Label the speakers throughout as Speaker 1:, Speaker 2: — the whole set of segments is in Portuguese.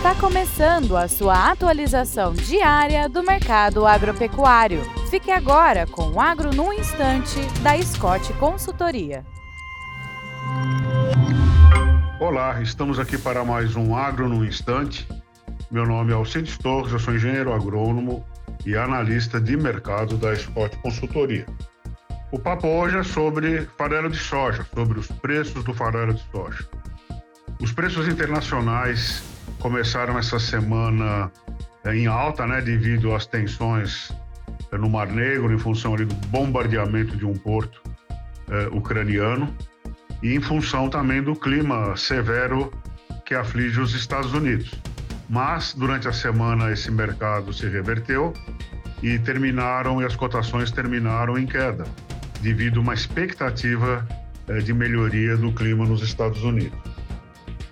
Speaker 1: Está começando a sua atualização diária do mercado agropecuário. Fique agora com o Agro no Instante, da Scott Consultoria.
Speaker 2: Olá, estamos aqui para mais um Agro no Instante. Meu nome é Alcides Torres, eu sou engenheiro agrônomo e analista de mercado da Scott Consultoria. O papo hoje é sobre farelo de soja, sobre os preços do farelo de soja. Os preços internacionais começaram essa semana eh, em alta, né, devido às tensões eh, no Mar Negro, em função ali, do bombardeamento de um porto eh, ucraniano e em função também do clima severo que aflige os Estados Unidos. Mas durante a semana esse mercado se reverteu e terminaram e as cotações terminaram em queda, devido a uma expectativa de melhoria do clima nos Estados Unidos.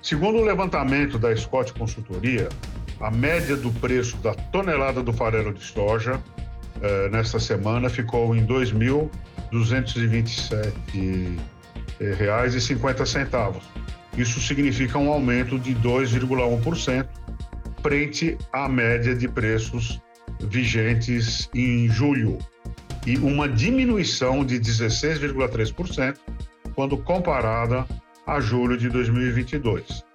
Speaker 2: Segundo o levantamento da Scott Consultoria, a média do preço da tonelada do farelo de soja eh, nesta semana ficou em R$ 2.227,50. Isso significa um aumento de 2,1% frente à média de preços vigentes em julho e uma diminuição de 16,3% quando comparada a julho de 2022.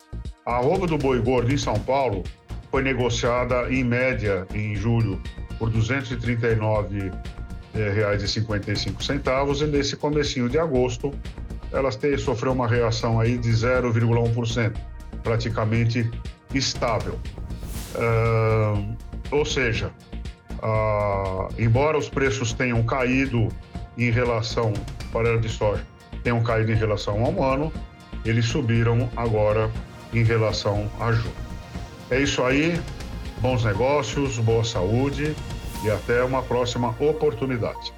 Speaker 2: A arroba do boi gordo em São Paulo foi negociada em média em julho por R$ 239,55 e nesse comecinho de agosto ela sofreu uma reação aí de 0,1%, praticamente estável. Uh, ou seja, uh, embora os preços tenham caído em relação, para de soja, tenham caído em relação a um ano, eles subiram agora em relação a julho. É isso aí, bons negócios, boa saúde e até uma próxima oportunidade.